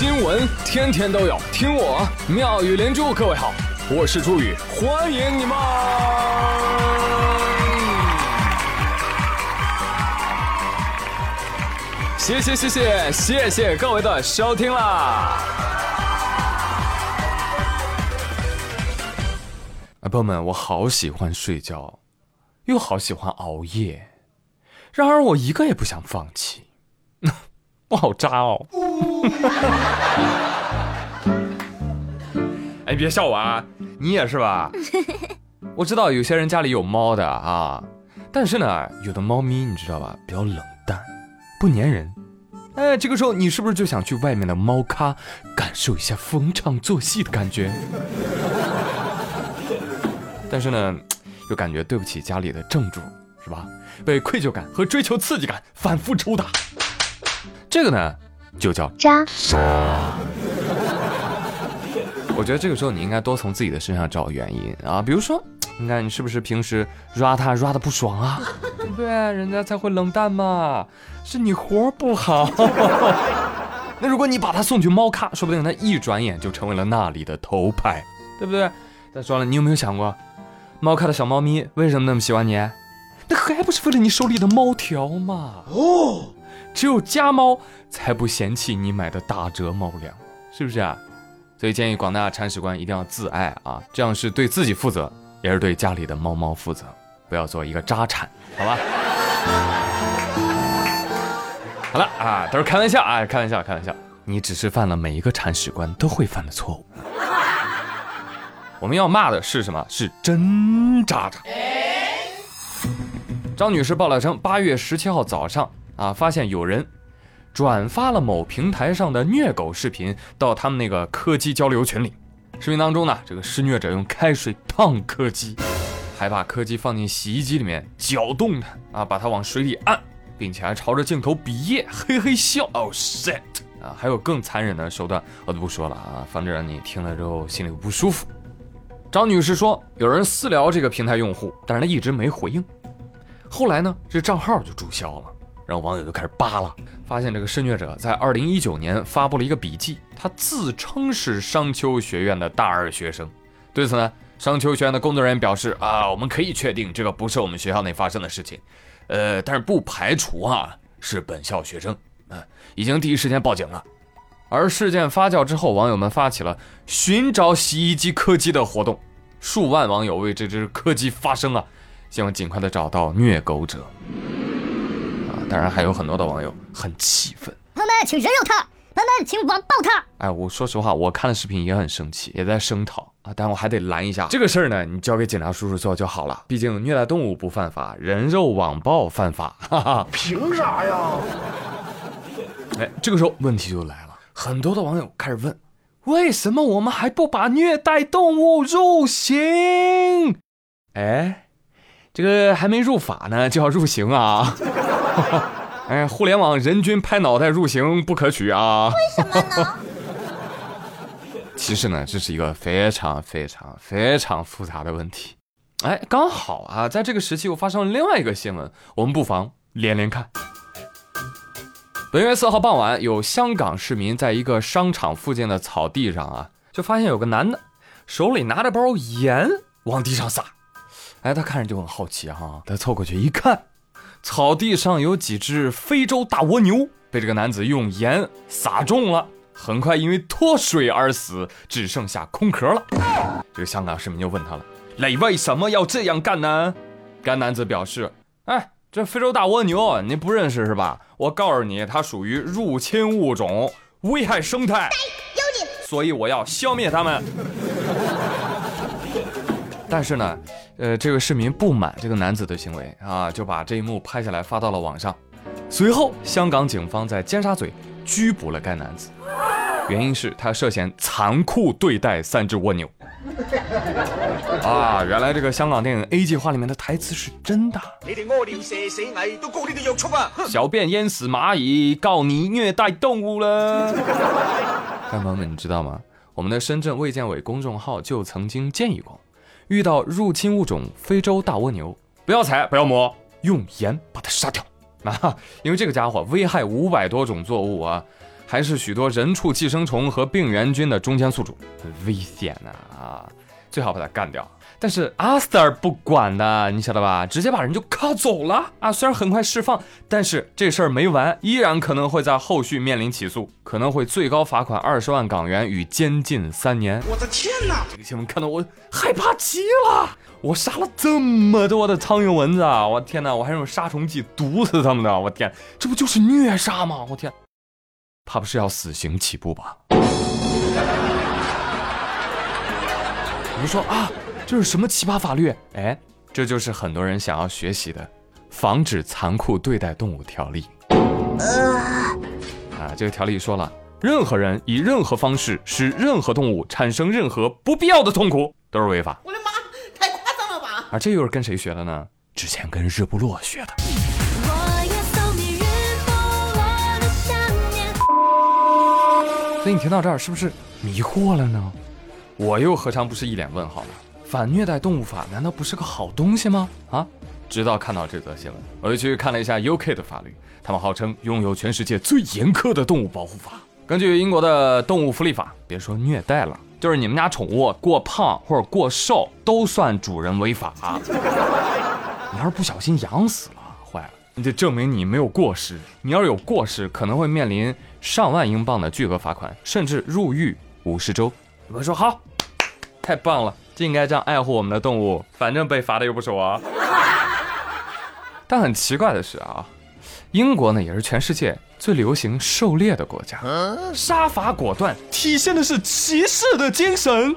新闻天天都有，听我妙语连珠。各位好，我是朱宇，欢迎你们！谢谢谢谢谢谢各位的收听啦！啊，朋友们，我好喜欢睡觉，又好喜欢熬夜，然而我一个也不想放弃。我好渣哦！哎，别笑我啊，你也是吧？我知道有些人家里有猫的啊，但是呢，有的猫咪你知道吧，比较冷淡，不粘人。哎，这个时候你是不是就想去外面的猫咖感受一下逢场作戏的感觉？但是呢，又感觉对不起家里的正主，是吧？被愧疚感和追求刺激感反复抽打。这个呢，就叫渣。我觉得这个时候你应该多从自己的身上找原因啊，比如说，你看你是不是平时 ra 他 ra 的不爽啊？对不对？人家才会冷淡嘛，是你活不好。那如果你把他送去猫咖，说不定他一转眼就成为了那里的头牌，对不对？再说了，你有没有想过，猫咖的小猫咪为什么那么喜欢你？那还不是为了你手里的猫条嘛？哦。只有家猫才不嫌弃你买的打折猫粮，是不是啊？所以建议广大铲屎官一定要自爱啊，这样是对自己负责，也是对家里的猫猫负责，不要做一个渣铲，好吧？好了啊，都是开玩笑啊，开玩笑，开玩笑。你只是犯了每一个铲屎官都会犯的错误。我们要骂的是什么？是真渣渣。张女士报了称，八月十七号早上。啊！发现有人转发了某平台上的虐狗视频到他们那个柯基交流群里。视频当中呢，这个施虐者用开水烫柯基，还把柯基放进洗衣机里面搅动它，啊，把它往水里按，并且还朝着镜头比耶，嘿嘿笑。Oh shit！啊，还有更残忍的手段，我就不说了啊，防止让你听了之后心里不舒服。张女士说，有人私聊这个平台用户，但是他一直没回应。后来呢，这账号就注销了。然后网友就开始扒了，发现这个施虐者在二零一九年发布了一个笔记，他自称是商丘学院的大二学生。对此呢，商丘学院的工作人员表示啊，我们可以确定这个不是我们学校内发生的事情，呃，但是不排除啊是本校学生，啊，已经第一时间报警了。而事件发酵之后，网友们发起了寻找洗衣机柯基的活动，数万网友为这只柯基发声啊，希望尽快的找到虐狗者。当然还有很多的网友很气愤，朋友们请人肉他，朋友们请网暴他。哎，我说实话，我看了视频也很生气，也在声讨啊，但我还得拦一下这个事儿呢。你交给警察叔叔做就好了，毕竟虐待动物不犯法，人肉网暴犯法。哈哈，凭啥呀？哎，这个时候问题就来了，很多的网友开始问，为什么我们还不把虐待动物入刑？哎，这个还没入法呢，就要入刑啊？哎，互联网人均拍脑袋入刑不可取啊！为什么呢？其实呢，这是一个非常非常非常复杂的问题。哎，刚好啊，在这个时期又发生了另外一个新闻，我们不妨连连看。本月四号傍晚，有香港市民在一个商场附近的草地上啊，就发现有个男的手里拿着包盐往地上撒。哎，他看着就很好奇哈，他凑过去一看。草地上有几只非洲大蜗牛被这个男子用盐撒中了，很快因为脱水而死，只剩下空壳了。这个香港市民就问他了：“你为什么要这样干呢？”该男子表示：“哎，这非洲大蜗牛您不认识是吧？我告诉你，它属于入侵物种，危害生态，所以我要消灭它们。”但是呢，呃，这位市民不满这个男子的行为啊，就把这一幕拍下来发到了网上。随后，香港警方在尖沙咀拘捕了该男子，原因是他涉嫌残酷对待三只蜗牛。啊，原来这个香港电影 A 计划里面的台词是真的。你哋屙尿射死蟻都告你哋虐畜啊！小便淹死蚂蚁告你虐待动物了。朋友们，你知道吗？我们的深圳卫健委公众号就曾经建议过。遇到入侵物种非洲大蜗牛，不要踩，不要摸，用盐把它杀掉啊！因为这个家伙危害五百多种作物啊，还是许多人畜寄生虫和病原菌的中间宿主，很危险呐啊！最好把他干掉。但是阿 Sir 不管的，你晓得吧？直接把人就铐走了啊！虽然很快释放，但是这事儿没完，依然可能会在后续面临起诉，可能会最高罚款二十万港元与监禁三年。我的天哪！这个新闻看到我害怕极了。我杀了这么多的苍蝇蚊子啊！我天哪！我还用杀虫剂毒死他们的！我天，这不就是虐杀吗？我天，怕不是要死刑起步吧？你说啊？这是什么奇葩法律？哎，这就是很多人想要学习的《防止残酷对待动物条例》。啊，这个条例说了，任何人以任何方式使任何动物产生任何不必要的痛苦，都是违法。我的妈，太夸张了吧！而这又是跟谁学的呢？之前跟日不落学的。所以你听到这儿是不是迷惑了呢？我又何尝不是一脸问号呢？反虐待动物法难道不是个好东西吗？啊！直到看到这则新闻，我又去看了一下 UK 的法律，他们号称拥有全世界最严苛的动物保护法。根据英国的动物福利法，别说虐待了，就是你们家宠物过胖或者过瘦，都算主人违法。你要是不小心养死了，坏了，你得证明你没有过失。你要是有过失，可能会面临上万英镑的巨额罚款，甚至入狱五十周。你们说好，太棒了。就应该这样爱护我们的动物，反正被罚的又不是我。但很奇怪的是啊，英国呢也是全世界最流行狩猎的国家，杀伐果断，体现的是骑士的精神。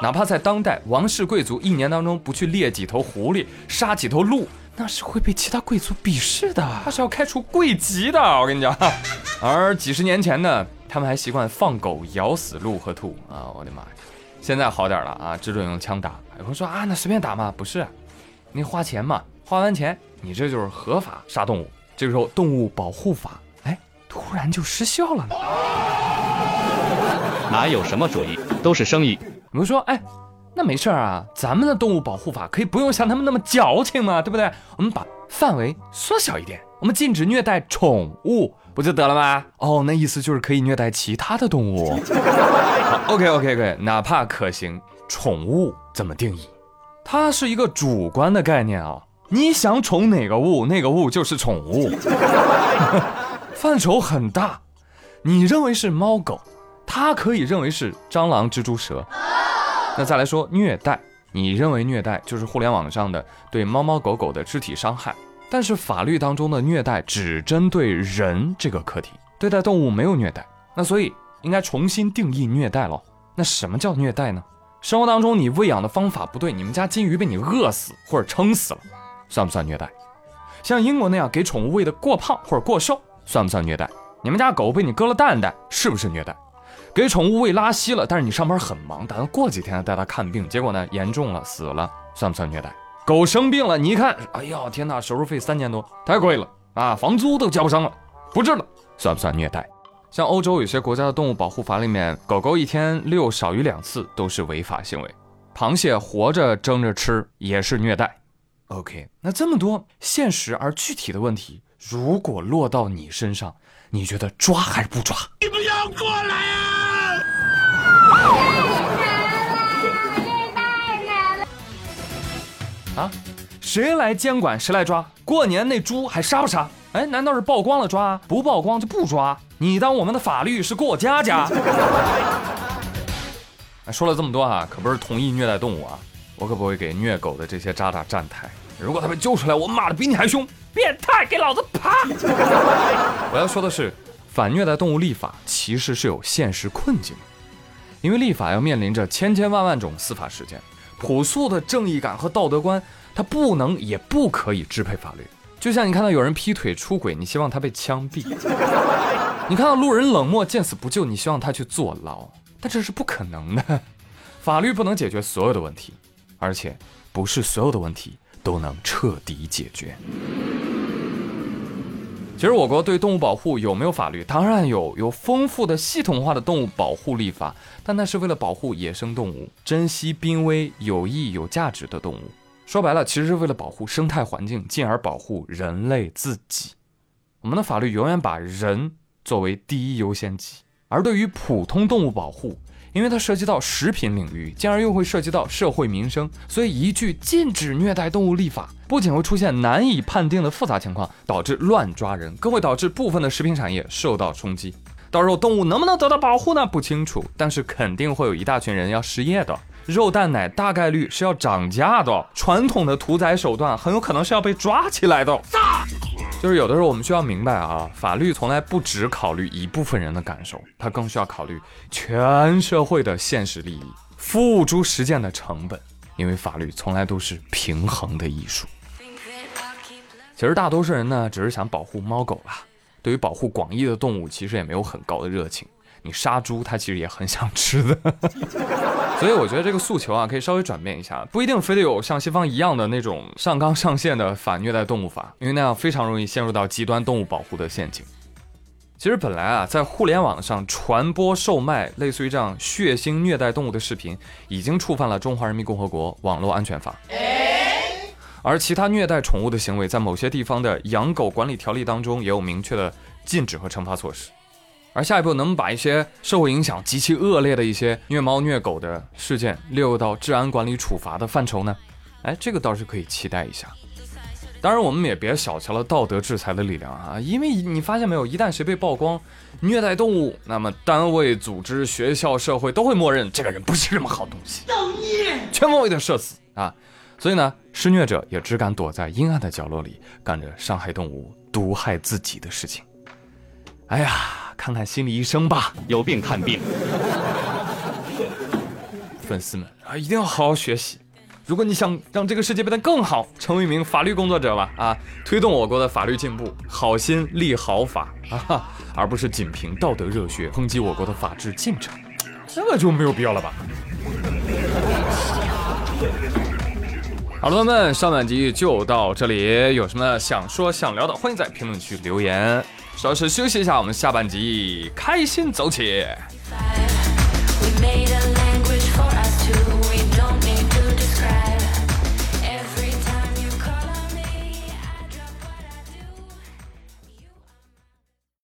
哪怕在当代，王室贵族一年当中不去猎几头狐狸，杀几头鹿，那是会被其他贵族鄙视的，他是要开除贵籍的。我跟你讲，而几十年前呢？他们还习惯放狗咬死鹿和兔啊！我的妈呀！现在好点了啊，只准用枪打。有人说啊，那随便打嘛？不是，你花钱嘛，花完钱你这就是合法杀动物。这个时候动物保护法哎，突然就失效了呢？哪有什么主意，都是生意。有人说哎，那没事啊，咱们的动物保护法可以不用像他们那么矫情嘛，对不对？我们把范围缩小一点，我们禁止虐待宠物。不就得了吗？哦，那意思就是可以虐待其他的动物。OK OK OK，哪怕可行，宠物怎么定义？它是一个主观的概念啊。你想宠哪个物，那个物就是宠物，范畴很大。你认为是猫狗，它可以认为是蟑螂、蜘蛛、蛇。那再来说虐待，你认为虐待就是互联网上的对猫猫狗狗的肢体伤害。但是法律当中的虐待只针对人这个课题，对待动物没有虐待，那所以应该重新定义虐待喽。那什么叫虐待呢？生活当中你喂养的方法不对，你们家金鱼被你饿死或者撑死了，算不算虐待？像英国那样给宠物喂的过胖或者过瘦，算不算虐待？你们家狗被你割了蛋蛋，是不是虐待？给宠物喂拉稀了，但是你上班很忙，打算过几天带它看病，结果呢严重了死了，算不算虐待？狗生病了，你一看，哎呀，天哪，手术费三千多，太贵了啊，房租都交不上了，不治了，算不算虐待？像欧洲有些国家的动物保护法里面，狗狗一天遛少于两次都是违法行为，螃蟹活着蒸着吃也是虐待。OK，那这么多现实而具体的问题，如果落到你身上，你觉得抓还是不抓？你不要过来啊！啊，谁来监管谁来抓？过年那猪还杀不杀？哎，难道是曝光了抓，不曝光就不抓？你当我们的法律是过家家？说了这么多啊，可不是同意虐待动物啊，我可不会给虐狗的这些渣渣站台。如果他被揪出来，我骂的比你还凶，变态，给老子爬！我要说的是，反虐待动物立法其实是有现实困境，因为立法要面临着千千万万种司法实践。朴素的正义感和道德观，它不能也不可以支配法律。就像你看到有人劈腿出轨，你希望他被枪毙；你看到路人冷漠见死不救，你希望他去坐牢。但这是不可能的，法律不能解决所有的问题，而且不是所有的问题都能彻底解决。其实我国对动物保护有没有法律？当然有，有丰富的系统化的动物保护立法，但那是为了保护野生动物，珍惜濒危、有益、有价值的动物。说白了，其实是为了保护生态环境，进而保护人类自己。我们的法律永远把人作为第一优先级，而对于普通动物保护，因为它涉及到食品领域，进而又会涉及到社会民生，所以一句禁止虐待动物立法，不仅会出现难以判定的复杂情况，导致乱抓人，更会导致部分的食品产业受到冲击。到时候动物能不能得到保护呢？不清楚，但是肯定会有一大群人要失业的。肉蛋奶大概率是要涨价的，传统的屠宰手段很有可能是要被抓起来的。就是有的时候我们需要明白啊，法律从来不只考虑一部分人的感受，它更需要考虑全社会的现实利益、付诸实践的成本，因为法律从来都是平衡的艺术。其实大多数人呢，只是想保护猫狗吧。对于保护广义的动物，其实也没有很高的热情。你杀猪，它其实也很想吃的。所以我觉得这个诉求啊，可以稍微转变一下，不一定非得有像西方一样的那种上纲上线的反虐待动物法，因为那样非常容易陷入到极端动物保护的陷阱。其实本来啊，在互联网上传播售卖类似于这样血腥虐待动物的视频，已经触犯了《中华人民共和国网络安全法》。而其他虐待宠物的行为，在某些地方的养狗管理条例当中也有明确的禁止和惩罚措施。而下一步能不能把一些社会影响极其恶劣的一些虐猫虐狗的事件列入到治安管理处罚的范畴呢？哎，这个倒是可以期待一下。当然，我们也别小瞧了道德制裁的力量啊，因为你发现没有，一旦谁被曝光虐待动物，那么单位、组织、学校、社会都会默认这个人不是什么好东西，全方位的社死啊。所以呢，施虐者也只敢躲在阴暗的角落里，干着伤害动物、毒害自己的事情。哎呀，看看心理医生吧，有病看病。粉丝们啊，一定要好好学习。如果你想让这个世界变得更好，成为一名法律工作者吧，啊，推动我国的法律进步，好心立好法啊，而不是仅凭道德热血抨击我国的法治进程，这个就没有必要了吧。好了，朋友们，上半集就到这里。有什么想说想聊的，欢迎在评论区留言。主要是休息一下，我们下半集开心走起。